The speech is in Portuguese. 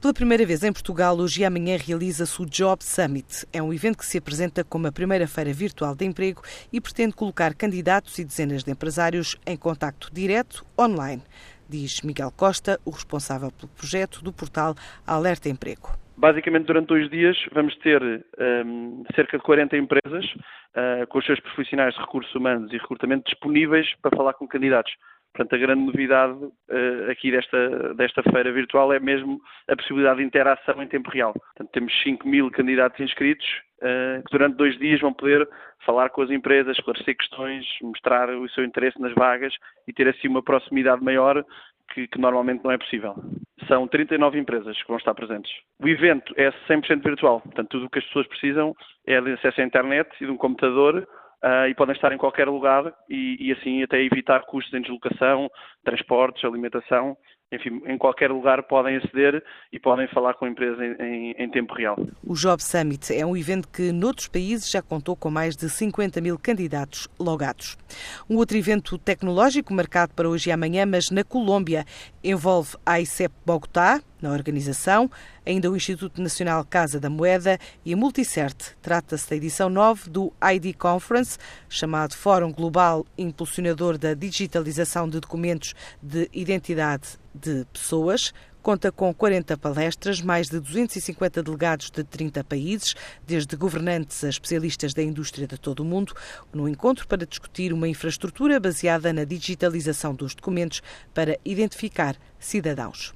Pela primeira vez em Portugal, hoje e amanhã realiza-se o Job Summit. É um evento que se apresenta como a primeira feira virtual de emprego e pretende colocar candidatos e dezenas de empresários em contacto direto online, diz Miguel Costa, o responsável pelo projeto do portal Alerta Emprego. Basicamente, durante dois dias, vamos ter um, cerca de 40 empresas uh, com os seus profissionais de recursos humanos e recrutamento disponíveis para falar com candidatos. Portanto, a grande novidade uh, aqui desta, desta feira virtual é mesmo a possibilidade de interação em tempo real. Portanto, temos 5 mil candidatos inscritos uh, que durante dois dias vão poder falar com as empresas, esclarecer questões, mostrar o seu interesse nas vagas e ter assim uma proximidade maior que, que, normalmente não é possível. São 39 empresas que vão estar presentes. O evento é 100% virtual, portanto, tudo o que as pessoas precisam é de acesso à internet e de um computador uh, e podem estar em qualquer lugar e, e, assim até evitar custos em deslocação, transportes, alimentação, enfim, em qualquer lugar podem aceder e podem falar com a empresa em, em, em, tempo real. O Job Summit é um evento que, noutros países, já contou com mais de 50 mil candidatos logados. Um outro evento tecnológico marcado para hoje e amanhã, mas na Colômbia, envolve a ICEP Bogotá, na organização, ainda o Instituto Nacional Casa da Moeda e a Multicert. Trata-se da edição 9 do ID Conference, chamado Fórum Global Impulsionador da Digitalização de Documentos de Identidade de Pessoas. Conta com 40 palestras, mais de 250 delegados de 30 países, desde governantes a especialistas da indústria de todo o mundo, no encontro para discutir uma infraestrutura baseada na digitalização dos documentos para identificar cidadãos.